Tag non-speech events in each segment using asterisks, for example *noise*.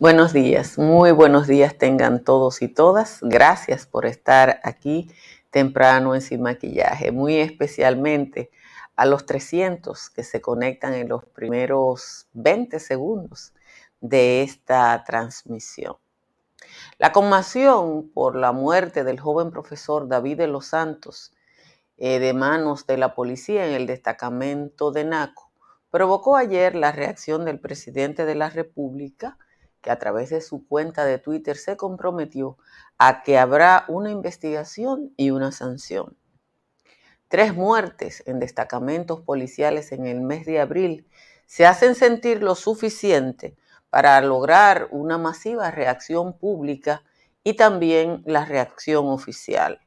Buenos días, muy buenos días tengan todos y todas. Gracias por estar aquí temprano en Sin Maquillaje, muy especialmente a los 300 que se conectan en los primeros 20 segundos de esta transmisión. La conmoción por la muerte del joven profesor David de los Santos eh, de manos de la policía en el destacamento de Naco provocó ayer la reacción del presidente de la República, que a través de su cuenta de Twitter se comprometió a que habrá una investigación y una sanción. Tres muertes en destacamentos policiales en el mes de abril se hacen sentir lo suficiente para lograr una masiva reacción pública y también la reacción oficial.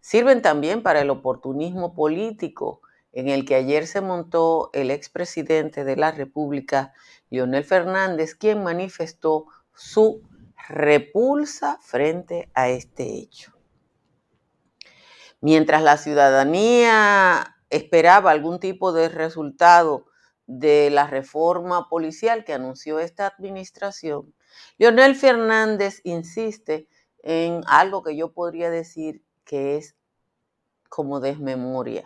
Sirven también para el oportunismo político en el que ayer se montó el expresidente de la República, Leonel Fernández, quien manifestó su repulsa frente a este hecho. Mientras la ciudadanía esperaba algún tipo de resultado de la reforma policial que anunció esta administración, Leonel Fernández insiste en algo que yo podría decir que es como desmemoria.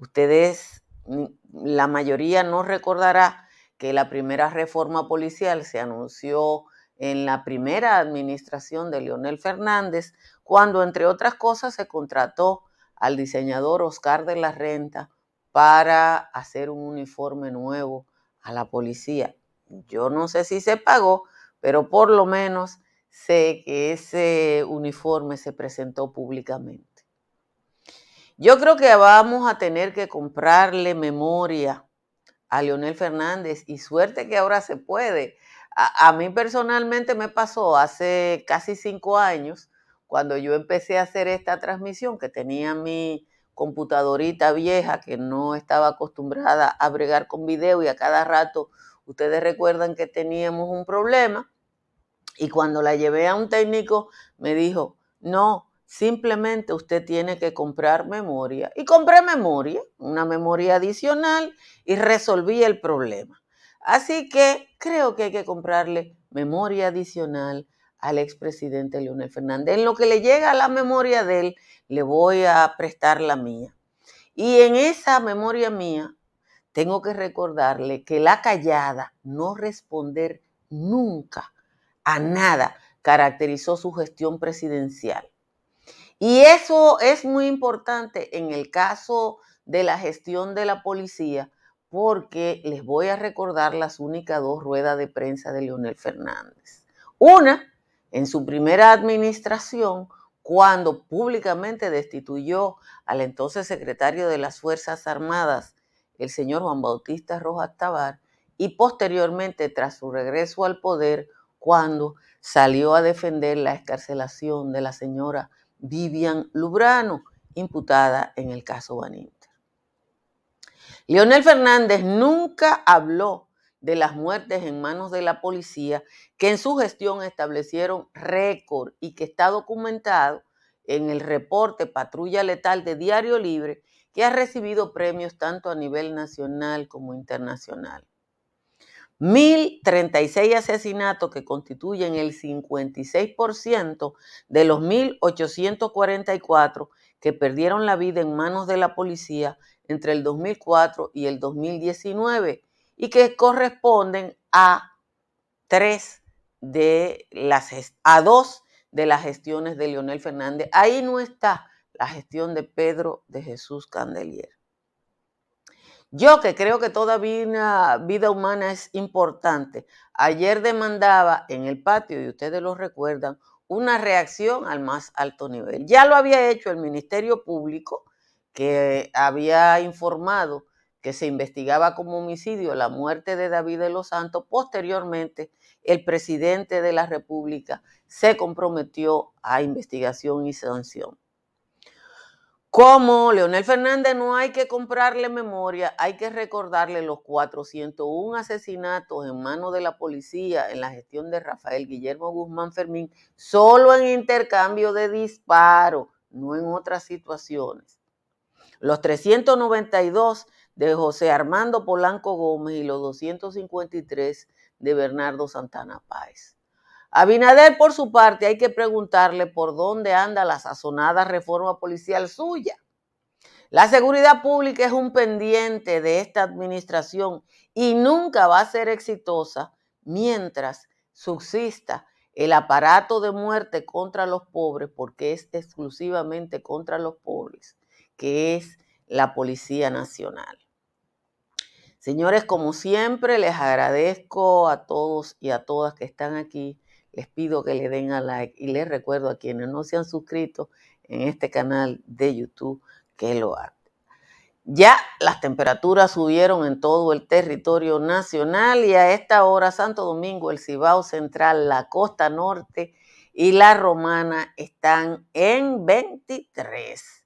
Ustedes, mm, la mayoría no recordará que la primera reforma policial se anunció en la primera administración de Leonel Fernández, cuando entre otras cosas se contrató al diseñador Oscar de la Renta para hacer un uniforme nuevo a la policía. Yo no sé si se pagó, pero por lo menos sé que ese uniforme se presentó públicamente. Yo creo que vamos a tener que comprarle memoria a Leonel Fernández y suerte que ahora se puede. A, mí personalmente me pasó hace casi cinco años, cuando yo empecé a hacer esta transmisión, que tenía mi computadorita vieja que no estaba acostumbrada a bregar con video y a cada rato ustedes recuerdan que teníamos un problema y cuando la llevé a un técnico, me dijo, no, simplemente usted tiene que comprar memoria. Y compré memoria, una memoria adicional, y resolví el problema. Así que creo que hay que comprarle memoria adicional al expresidente Leonel Fernández. En lo que le llega a la memoria de él, le voy a prestar la mía. Y en esa memoria mía, tengo que recordarle que la callada, no responder nunca, a nada caracterizó su gestión presidencial. Y eso es muy importante en el caso de la gestión de la policía, porque les voy a recordar las únicas dos ruedas de prensa de Leonel Fernández. Una, en su primera administración, cuando públicamente destituyó al entonces secretario de las Fuerzas Armadas, el señor Juan Bautista Rojas Tabar, y posteriormente, tras su regreso al poder, cuando salió a defender la escarcelación de la señora Vivian Lubrano, imputada en el caso Baninter. Leonel Fernández nunca habló de las muertes en manos de la policía que en su gestión establecieron récord y que está documentado en el reporte Patrulla Letal de Diario Libre, que ha recibido premios tanto a nivel nacional como internacional. 1.036 asesinatos que constituyen el 56% de los 1.844 que perdieron la vida en manos de la policía entre el 2004 y el 2019 y que corresponden a tres de las a dos de las gestiones de Leonel Fernández. Ahí no está la gestión de Pedro de Jesús Candelier. Yo que creo que toda vida, vida humana es importante, ayer demandaba en el patio, y ustedes lo recuerdan, una reacción al más alto nivel. Ya lo había hecho el Ministerio Público, que había informado que se investigaba como homicidio la muerte de David de los Santos, posteriormente el presidente de la República se comprometió a investigación y sanción. Como Leonel Fernández no hay que comprarle memoria, hay que recordarle los 401 asesinatos en manos de la policía en la gestión de Rafael Guillermo Guzmán Fermín, solo en intercambio de disparos, no en otras situaciones. Los 392 de José Armando Polanco Gómez y los 253 de Bernardo Santana Páez. Abinader, por su parte, hay que preguntarle por dónde anda la sazonada reforma policial suya. La seguridad pública es un pendiente de esta administración y nunca va a ser exitosa mientras subsista el aparato de muerte contra los pobres, porque es exclusivamente contra los pobres, que es la Policía Nacional. Señores, como siempre, les agradezco a todos y a todas que están aquí. Les pido que le den a like y les recuerdo a quienes no se han suscrito en este canal de YouTube que lo hagan. Ya las temperaturas subieron en todo el territorio nacional y a esta hora Santo Domingo, el Cibao Central, la Costa Norte y la Romana están en 23.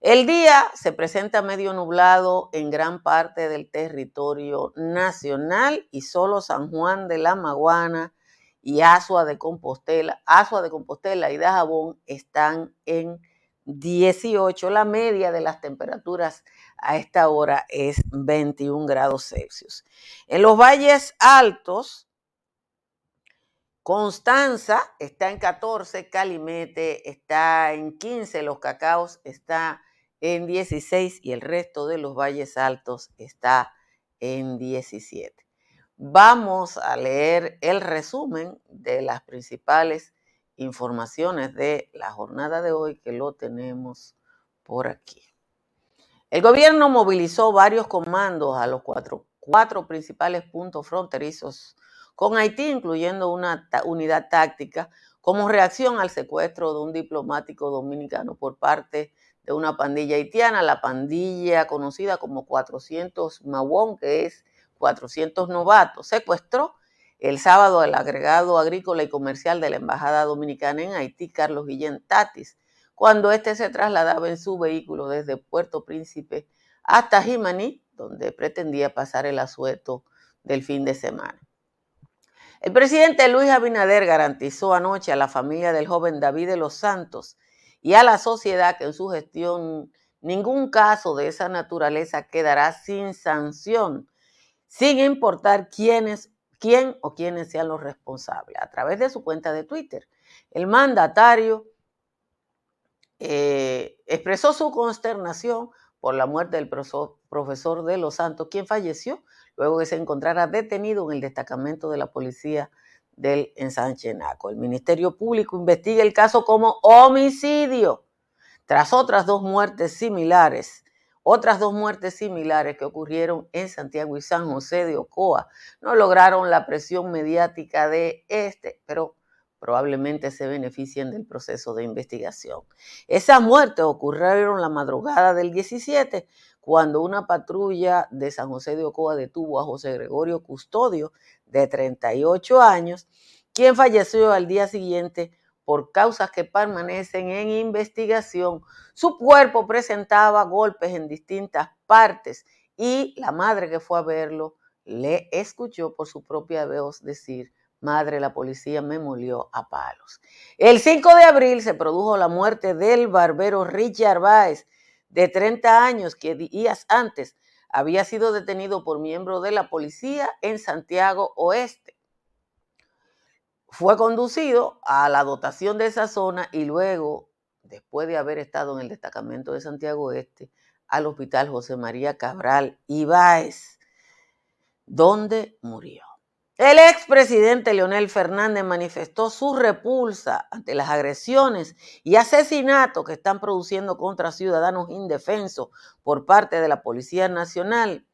El día se presenta medio nublado en gran parte del territorio nacional y solo San Juan de la Maguana y Asua de Compostela, Asua de Compostela y Dajabón están en 18. La media de las temperaturas a esta hora es 21 grados Celsius. En los valles altos, Constanza está en 14, Calimete está en 15, Los Cacaos está en 16 y el resto de los valles altos está en 17. Vamos a leer el resumen de las principales informaciones de la jornada de hoy que lo tenemos por aquí. El gobierno movilizó varios comandos a los cuatro, cuatro principales puntos fronterizos con Haití, incluyendo una unidad táctica, como reacción al secuestro de un diplomático dominicano por parte de una pandilla haitiana, la pandilla conocida como 400 Mawón, que es 400 novatos, secuestró el sábado el agregado agrícola y comercial de la Embajada Dominicana en Haití, Carlos Guillén Tatis, cuando éste se trasladaba en su vehículo desde Puerto Príncipe hasta Jimaní, donde pretendía pasar el asueto del fin de semana. El presidente Luis Abinader garantizó anoche a la familia del joven David de los Santos y a la sociedad que en su gestión ningún caso de esa naturaleza quedará sin sanción, sin importar quiénes, quién o quiénes sean los responsables. A través de su cuenta de Twitter, el mandatario eh, expresó su consternación por la muerte del profesor de Los Santos, quien falleció luego que se encontrara detenido en el destacamento de la policía del ensanche Naco. El Ministerio Público investiga el caso como homicidio tras otras dos muertes similares, otras dos muertes similares que ocurrieron en Santiago y San José de Ocoa. No lograron la presión mediática de este, pero probablemente se beneficien del proceso de investigación. Esas muertes ocurrieron la madrugada del 17, cuando una patrulla de San José de Ocoa detuvo a José Gregorio Custodio, de 38 años, quien falleció al día siguiente por causas que permanecen en investigación. Su cuerpo presentaba golpes en distintas partes y la madre que fue a verlo le escuchó por su propia voz decir, madre, la policía me molió a palos. El 5 de abril se produjo la muerte del barbero Richard Baez, de 30 años, que días antes había sido detenido por miembros de la policía en Santiago Oeste. Fue conducido a la dotación de esa zona y luego, después de haber estado en el destacamento de Santiago Oeste, al hospital José María Cabral Ibáez, donde murió. El expresidente Leonel Fernández manifestó su repulsa ante las agresiones y asesinatos que están produciendo contra ciudadanos indefensos por parte de la Policía Nacional.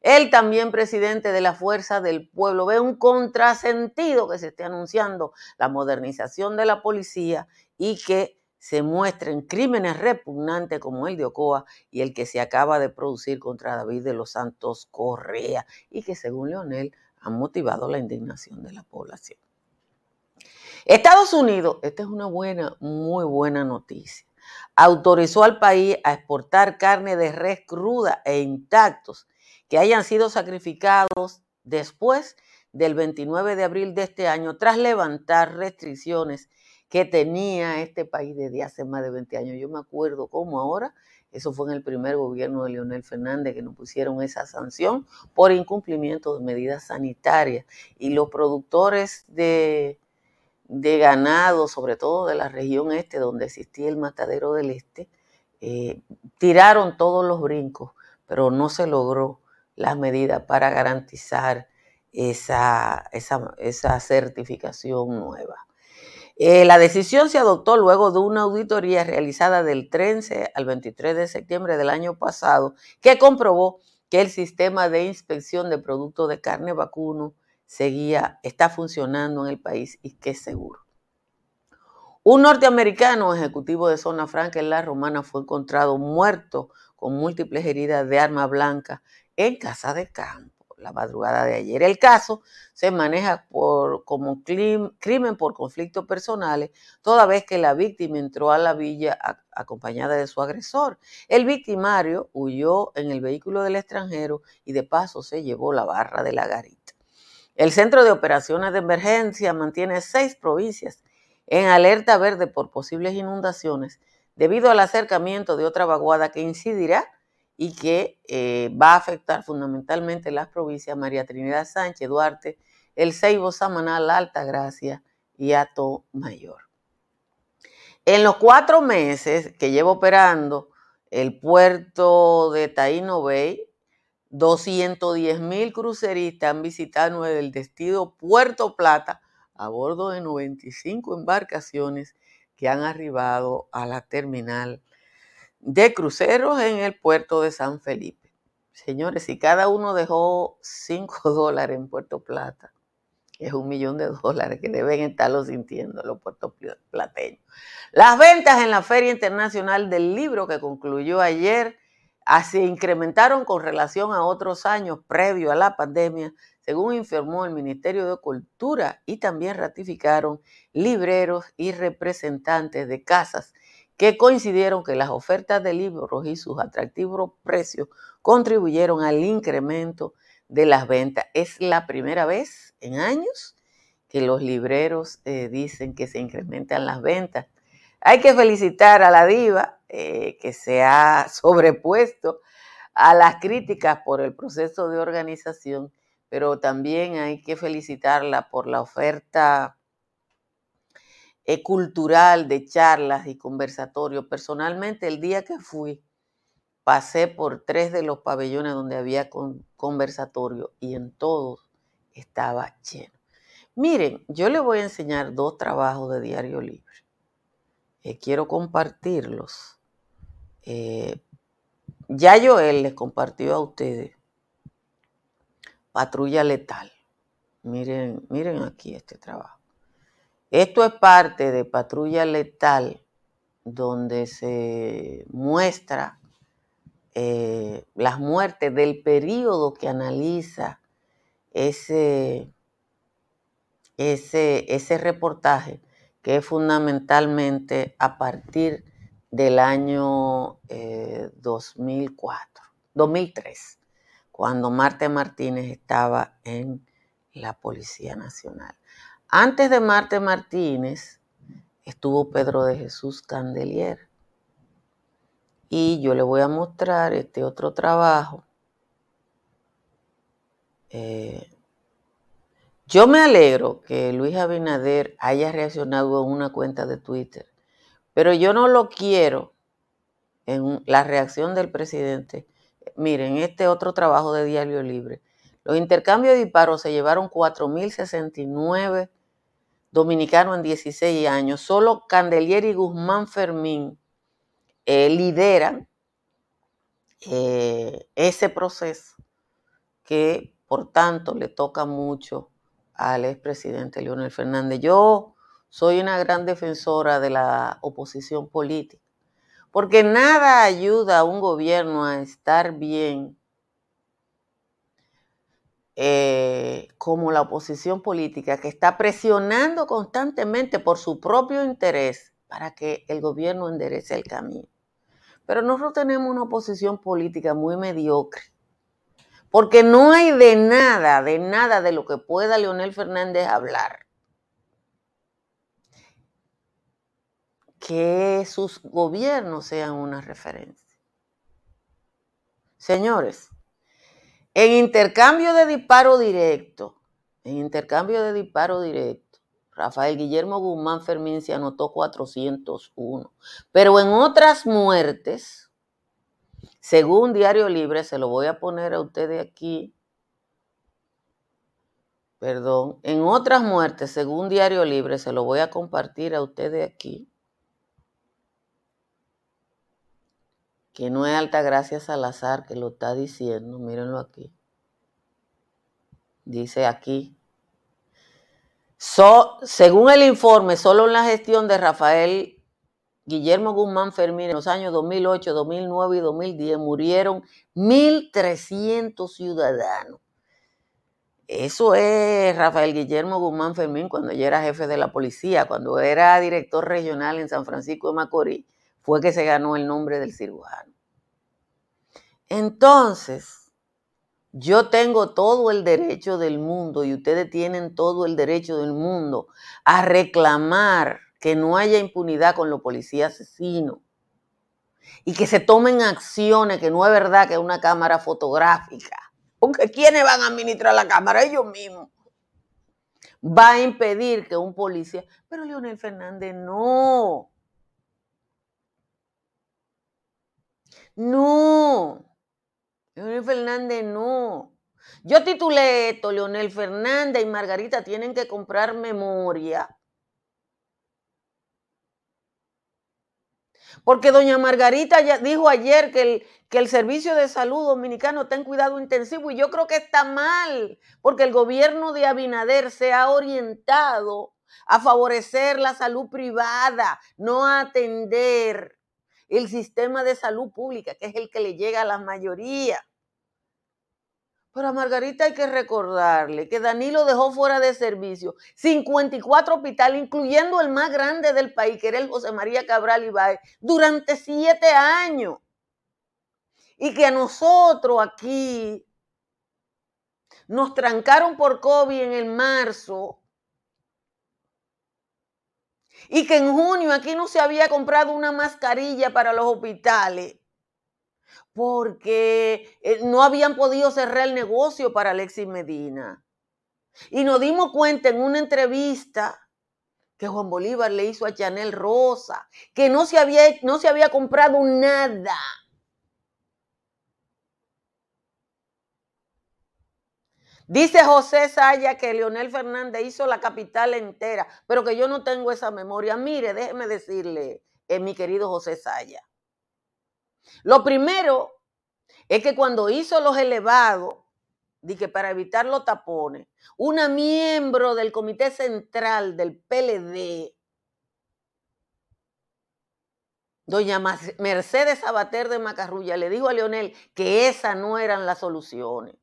Él también, presidente de la Fuerza del Pueblo, ve un contrasentido que se esté anunciando la modernización de la policía y que se muestren crímenes repugnantes como el de Ocoa y el que se acaba de producir contra David de los Santos Correa y que según Leonel han motivado la indignación de la población. Estados Unidos, esta es una buena, muy buena noticia, autorizó al país a exportar carne de res cruda e intactos que hayan sido sacrificados después del 29 de abril de este año tras levantar restricciones que tenía este país desde hace más de 20 años. Yo me acuerdo cómo ahora, eso fue en el primer gobierno de Leonel Fernández que nos pusieron esa sanción por incumplimiento de medidas sanitarias y los productores de, de ganado, sobre todo de la región este donde existía el matadero del este, eh, tiraron todos los brincos, pero no se logró las medidas para garantizar esa, esa, esa certificación nueva. Eh, la decisión se adoptó luego de una auditoría realizada del 13 al 23 de septiembre del año pasado que comprobó que el sistema de inspección de productos de carne vacuno seguía, está funcionando en el país y que es seguro. Un norteamericano ejecutivo de zona franca en la Romana fue encontrado muerto con múltiples heridas de arma blanca en casa de campo la madrugada de ayer. El caso se maneja por, como crimen por conflictos personales, toda vez que la víctima entró a la villa acompañada de su agresor. El victimario huyó en el vehículo del extranjero y de paso se llevó la barra de la garita. El Centro de Operaciones de Emergencia mantiene seis provincias en alerta verde por posibles inundaciones debido al acercamiento de otra vaguada que incidirá y que eh, va a afectar fundamentalmente las provincias María Trinidad Sánchez, Duarte, El Ceibo, Samaná, La Alta Gracia y Ato Mayor. En los cuatro meses que llevo operando el puerto de Taino Bay, 210 mil cruceristas han visitado el destino Puerto Plata a bordo de 95 embarcaciones que han arribado a la terminal de cruceros en el puerto de San Felipe. Señores, si cada uno dejó 5 *laughs* dólares en Puerto Plata, es un millón de dólares que deben estarlo sintiendo los puertos plateños. Las ventas en la Feria Internacional del Libro que concluyó ayer se incrementaron con relación a otros años previo a la pandemia, según informó el Ministerio de Cultura y también ratificaron libreros y representantes de casas que coincidieron que las ofertas de libros y sus atractivos precios contribuyeron al incremento de las ventas. Es la primera vez en años que los libreros eh, dicen que se incrementan las ventas. Hay que felicitar a la diva eh, que se ha *laughs* sobrepuesto a las críticas por el proceso de organización, pero también hay que felicitarla por la oferta cultural de charlas y conversatorios. Personalmente, el día que fui, pasé por tres de los pabellones donde había conversatorio y en todos estaba lleno. Miren, yo les voy a enseñar dos trabajos de Diario Libre. Eh, quiero compartirlos. Eh, ya Joel les compartió a ustedes Patrulla Letal. Miren, miren aquí este trabajo. Esto es parte de Patrulla Letal, donde se muestra eh, las muertes del periodo que analiza ese, ese, ese reportaje, que es fundamentalmente a partir del año 2004, eh, 2003, cuando Marte Martínez estaba en la Policía Nacional. Antes de Marte Martínez estuvo Pedro de Jesús Candelier. Y yo le voy a mostrar este otro trabajo. Eh, yo me alegro que Luis Abinader haya reaccionado en una cuenta de Twitter, pero yo no lo quiero en la reacción del presidente. Miren, este otro trabajo de Diario Libre. Los intercambios de disparos se llevaron 4.069 dominicano en 16 años. Solo Candelier y Guzmán Fermín eh, lideran eh, ese proceso que, por tanto, le toca mucho al expresidente Leonel Fernández. Yo soy una gran defensora de la oposición política, porque nada ayuda a un gobierno a estar bien eh, como la oposición política que está presionando constantemente por su propio interés para que el gobierno enderece el camino. Pero nosotros tenemos una oposición política muy mediocre, porque no hay de nada, de nada de lo que pueda Leonel Fernández hablar que sus gobiernos sean una referencia. Señores, en intercambio de disparo directo, en intercambio de disparo directo, Rafael Guillermo Guzmán Fermín se anotó 401. Pero en otras muertes, según Diario Libre, se lo voy a poner a ustedes aquí, perdón, en otras muertes, según Diario Libre, se lo voy a compartir a ustedes aquí. Que no es Altagracia Salazar que lo está diciendo, mírenlo aquí. Dice aquí, según el informe, solo en la gestión de Rafael Guillermo Guzmán Fermín en los años 2008, 2009 y 2010 murieron 1.300 ciudadanos. Eso es Rafael Guillermo Guzmán Fermín cuando ya era jefe de la policía, cuando era director regional en San Francisco de Macorís fue que se ganó el nombre del cirujano. Entonces, yo tengo todo el derecho del mundo y ustedes tienen todo el derecho del mundo a reclamar que no haya impunidad con los policías asesinos y que se tomen acciones que no es verdad que es una cámara fotográfica. Porque ¿quiénes van a administrar la cámara? Ellos mismos va a impedir que un policía, pero Leonel Fernández no. No. Leonel Fernández no. Yo titulé esto, Leonel Fernández y Margarita tienen que comprar memoria. Porque doña Margarita ya dijo ayer que el, que el servicio de salud dominicano está en cuidado intensivo y yo creo que está mal, porque el gobierno de Abinader se ha orientado a favorecer la salud privada, no a atender el sistema de salud pública, que es el que le llega a la mayoría. Pero a Margarita hay que recordarle que Danilo dejó fuera de servicio 54 hospitales, incluyendo el más grande del país, que era el José María Cabral Ibáez, durante siete años. Y que a nosotros aquí nos trancaron por COVID en el marzo y que en junio aquí no se había comprado una mascarilla para los hospitales porque eh, no habían podido cerrar el negocio para Alexis Medina. Y nos dimos cuenta en una entrevista que Juan Bolívar le hizo a Chanel Rosa, que no se había, no se había comprado nada. Dice José Saya que Leonel Fernández hizo la capital entera, pero que yo no tengo esa memoria. Mire, déjeme decirle, eh, mi querido José Saya. Lo primero es que cuando hizo los elevados, dije para evitar los tapones, una miembro del comité central del PLD, doña Mercedes Sabater de Macarrulla, le dijo a Leonel que esas no eran las soluciones.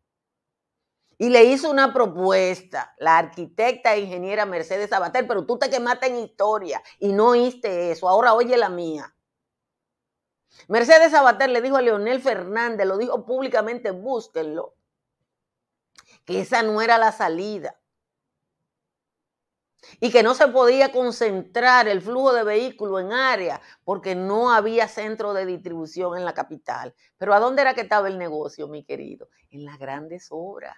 Y le hizo una propuesta, la arquitecta e ingeniera Mercedes Sabater, pero tú te quemaste en historia y no oíste eso. Ahora oye la mía. Mercedes Sabater le dijo a Leonel Fernández, lo dijo públicamente, búsquenlo, que esa no era la salida. Y que no se podía concentrar el flujo de vehículos en área porque no había centro de distribución en la capital. Pero ¿a dónde era que estaba el negocio, mi querido? En las grandes obras.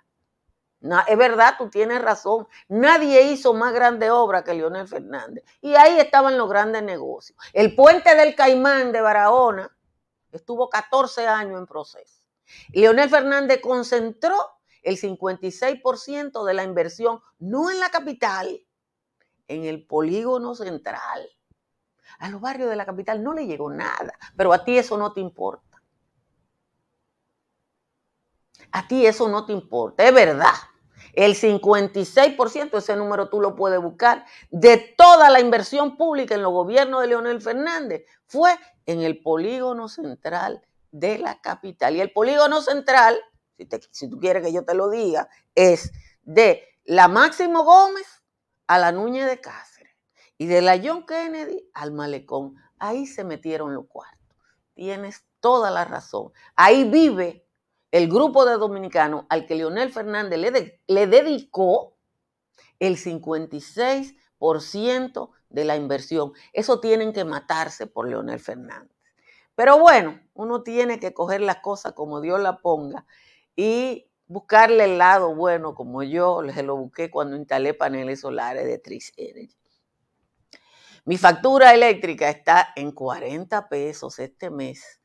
Es verdad, tú tienes razón. Nadie hizo más grande obra que Leonel Fernández. Y ahí estaban los grandes negocios. El puente del Caimán de Barahona Estuvo 14 años en proceso. Leonel Fernández concentró el 56% de la inversión, no en la capital, en el polígono central. A los barrios de la capital no le llegó nada, pero a ti eso no te importa. A ti eso no te importa, es verdad. El 56%, ese número tú lo puedes buscar, de toda la inversión pública en los gobiernos de Leonel Fernández fue en el polígono central de la capital. Y el polígono central, si, tú quieres que yo te lo diga, es de la Máximo Gómez a la Núñez de Cáceres y de la John Kennedy al Malecón. Ahí se metieron los cuartos. Tienes toda la razón. Ahí vive el grupo de dominicanos al que Leonel Fernández le, le dedicó el 56% de la inversión. Eso tienen que matarse por Leonel Fernández. Pero bueno, uno tiene que coger las cosas como Dios la ponga y buscarle el lado bueno, como yo se lo busqué cuando instalé paneles solares de Tris Energy. Mi factura eléctrica está en 40 pesos este mes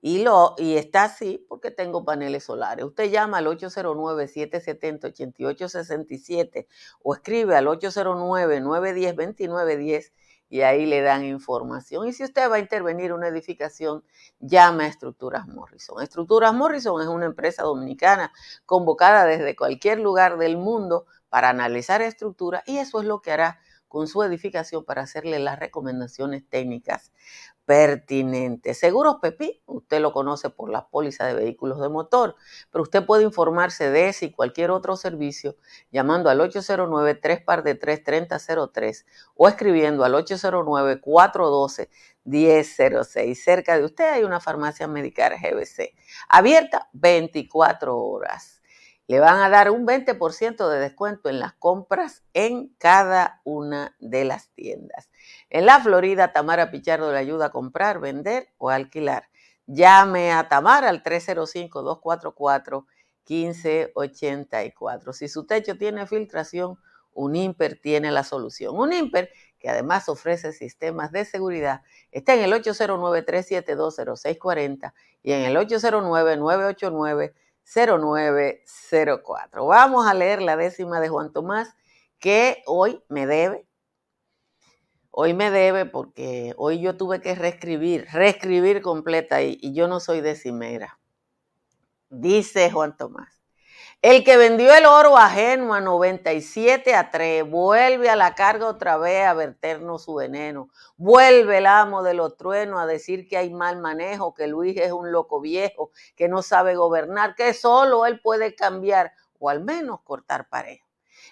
y, lo, y está así porque tengo paneles solares. Usted llama al 809-770-8867 o escribe al 809-910-2910 y ahí le dan información. Y si usted va a intervenir una edificación, llame a Estructuras Morrison. Estructuras Morrison es una empresa dominicana convocada desde cualquier lugar del mundo para analizar estructuras y eso es lo que hará con su edificación para hacerle las recomendaciones técnicas pertinentes. Seguros Pepi, usted lo conoce por la póliza de vehículos de motor, pero usted puede informarse de ese y cualquier otro servicio llamando al 809 3 de 3 3003 o escribiendo al 809 412 1006. Cerca de usted hay una farmacia Medicar GBC, abierta 24 horas le van a dar un 20% de descuento en las compras en cada una de las tiendas. En la Florida, Tamara Pichardo le ayuda a comprar, vender o alquilar. Llame a Tamara al 305-244-1584. Si su techo tiene filtración, un IMPER tiene la solución. Un IMPER que además ofrece sistemas de seguridad, está en el 809-372-0640 y en el 809-989 0904. Vamos a leer la décima de Juan Tomás, que hoy me debe. Hoy me debe porque hoy yo tuve que reescribir, reescribir completa y, yo no soy decimera. Dice Juan Tomás. El que vendió el oro ajeno a 97 a 3, vuelve a la carga otra vez a verternos su veneno. Vuelve el amo de los truenos a decir que hay mal manejo, que Luis es un loco viejo, que no sabe gobernar, que solo él puede cambiar o al menos cortar pareja.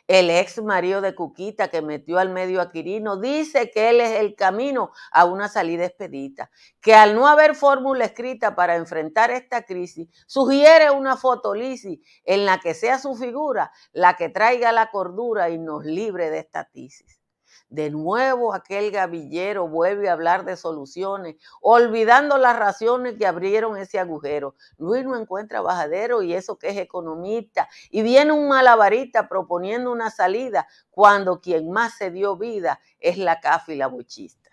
El ex marido de Cuquita que metió al medio a Quirino dice que él es el camino a una salida expedita, que al no haber fórmula escrita para enfrentar esta crisis, sugiere una fotolisis en la que sea su figura la que traiga la cordura y nos libre de esta tisis. De nuevo aquel gavillero vuelve a hablar de soluciones, olvidando las razones que abrieron ese agujero. Luis no encuentra bajadero y eso que es economista. Y viene un malabarista proponiendo una salida cuando quien más se dio vida es la cafa y la bochista.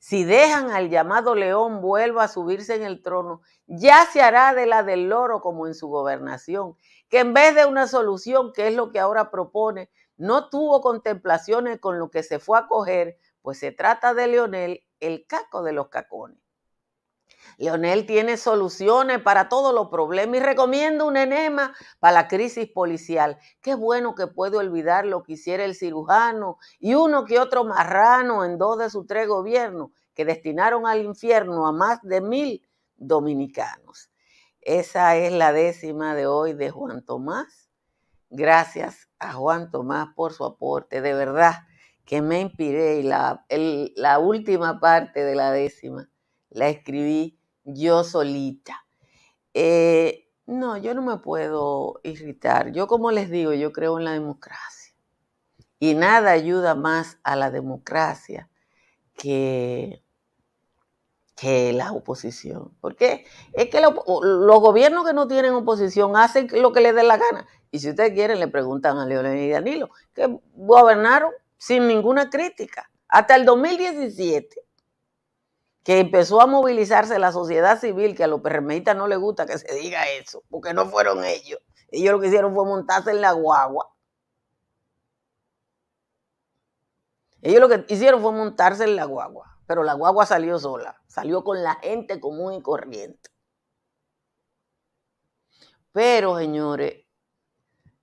Si dejan al llamado león vuelva a subirse en el trono, ya se hará de la del loro como en su gobernación, que en vez de una solución, que es lo que ahora propone, no tuvo contemplaciones con lo que se fue a coger, pues se trata de Leonel, el caco de los cacones. Leonel tiene soluciones para todos los problemas y recomienda un enema para la crisis policial. Qué bueno que puede olvidar lo que hiciera el cirujano y uno que otro marrano en dos de sus tres gobiernos que destinaron al infierno a más de mil dominicanos. Esa es la décima de hoy de Juan Tomás. Gracias a Juan Tomás por su aporte, de verdad que me inspiré y la, la última parte de la décima la escribí yo solita. Eh, no, yo no me puedo irritar. Yo como les digo, yo creo en la democracia. Y nada ayuda más a la democracia que, que la oposición. Porque es que los gobiernos que no tienen oposición hacen lo que les dé la gana. Y si ustedes quieren, le preguntan a Leonel y Danilo, que gobernaron sin ninguna crítica. Hasta el 2017, que empezó a movilizarse la sociedad civil, que a los perremeístas no les gusta que se diga eso, porque no fueron ellos. Ellos lo que hicieron fue montarse en la guagua. Ellos lo que hicieron fue montarse en la guagua, pero la guagua salió sola, salió con la gente común y corriente. Pero, señores,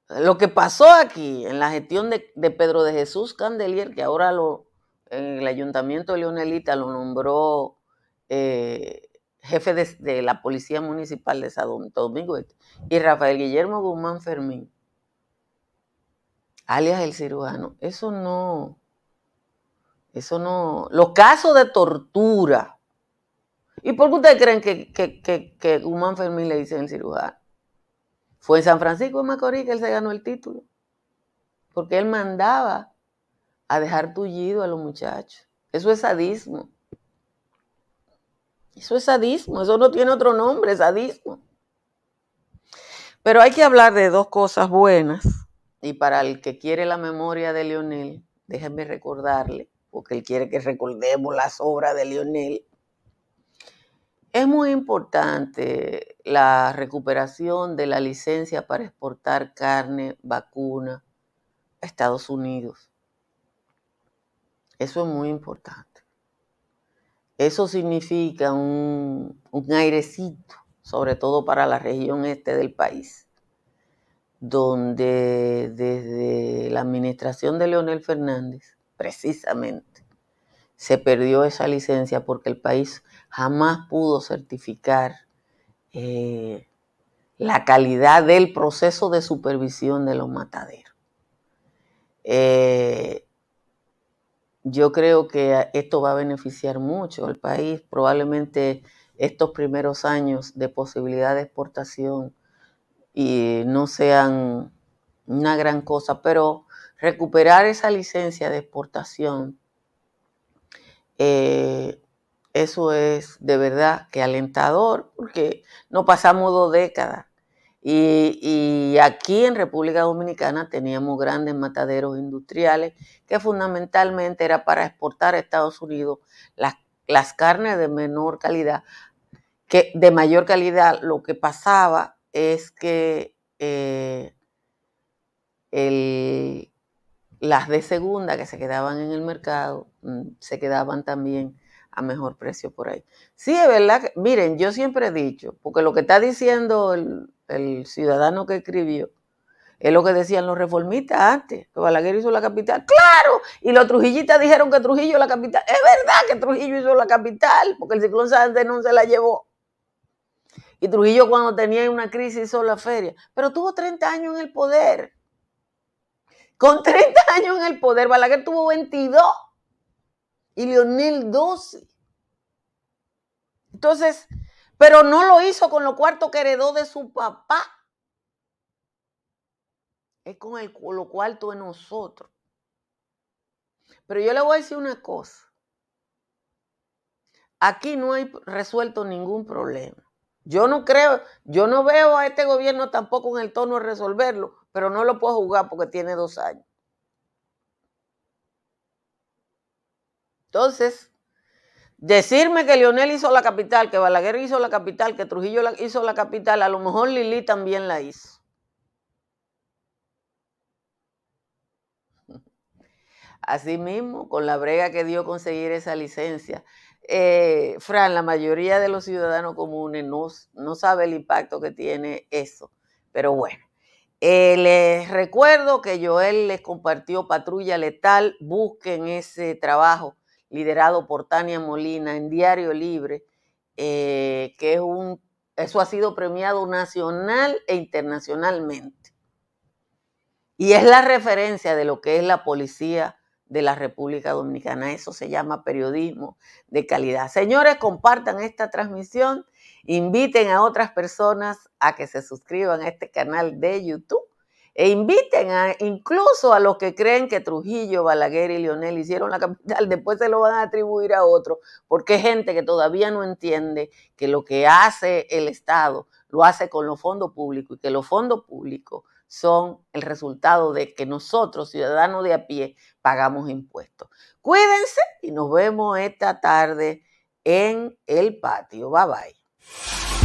lo que pasó aquí en la gestión de, Pedro de Jesús Candelier, que ahora lo, en el ayuntamiento de Leonelita lo nombró eh, jefe de, la Policía Municipal de Santo Domingo, y Rafael Guillermo Guzmán Fermín, alias el cirujano, eso no, eso no, los casos de tortura, ¿y por qué ustedes creen que, Guzmán Fermín le dice el cirujano? Fue en San Francisco de Macorís que él se ganó el título, porque él mandaba a dejar tullido a los muchachos. Eso es sadismo. Eso es sadismo, eso no tiene otro nombre, sadismo. Pero hay que hablar de dos cosas buenas. Y para el que quiere la memoria de Lionel, déjenme recordarle, porque él quiere que recordemos las obras de Lionel. Es muy importante la recuperación de la licencia para exportar carne, vacuna a Estados Unidos. Eso es muy importante. Eso significa un, airecito, sobre todo para la región este del país, donde desde la administración de Leonel Fernández, precisamente, se perdió esa licencia porque el país jamás pudo certificar eh, la calidad del proceso de supervisión de los mataderos. Eh, yo creo que esto va a beneficiar mucho al país. Probablemente estos primeros años de posibilidad de exportación y no sean una gran cosa, pero recuperar esa licencia de exportación eh, eso es de verdad que alentador, porque no pasamos dos décadas. Y, aquí en República Dominicana teníamos grandes mataderos industriales que fundamentalmente era para exportar a Estados Unidos las, las carnes de menor calidad, que de mayor calidad lo que pasaba es que eh, las de segunda que se quedaban en el mercado mm, se quedaban también a mejor precio por ahí. Sí, es verdad. Miren, yo siempre he dicho, porque lo que está diciendo el, ciudadano que escribió, es lo que decían los reformistas antes, que Balaguer hizo la capital. ¡Claro! Y los trujillistas dijeron que Trujillo la capital. Es verdad que Trujillo hizo la capital, porque el ciclón Sánchez no se la llevó. Y Trujillo cuando tenía una crisis hizo la feria. Pero tuvo 30 años en el poder. Con 30 años en el poder, Balaguer tuvo 22 y Lionel 12. Entonces, pero no lo hizo con lo cuarto que heredó de su papá. Es con, el, lo cuarto de nosotros. Pero yo le voy a decir una cosa. Aquí no hay resuelto ningún problema. Yo no creo, yo no veo a este gobierno tampoco en el tono de resolverlo, pero no lo puedo jugar porque tiene dos años. Entonces, decirme que Lionel hizo la capital, que Balaguer hizo la capital, que Trujillo hizo la capital, a lo mejor Lili también la hizo. *laughs* Asimismo, con la brega que dio conseguir esa licencia, eh, Fran, la mayoría de los ciudadanos comunes no, no sabe el impacto que tiene eso. Pero bueno, eh, les recuerdo que Joel les compartió Patrulla Letal, busquen ese trabajo liderado por Tania Molina en Diario Libre, eh, que es un, eso ha sido premiado nacional e internacionalmente. Y es la referencia de lo que es la policía de la República Dominicana. Eso se llama periodismo de calidad. Señores, compartan esta transmisión, inviten a otras personas a que se suscriban a este canal de YouTube e inviten a, incluso a los que creen que Trujillo, Balaguer y Lionel hicieron la capital, *laughs* después se lo van a atribuir a otro, porque hay gente que todavía no entiende que lo que hace el Estado lo hace con los fondos públicos y que los fondos públicos son el resultado de que nosotros, ciudadanos de a pie, pagamos impuestos. Cuídense y nos vemos esta tarde en el patio. Bye bye.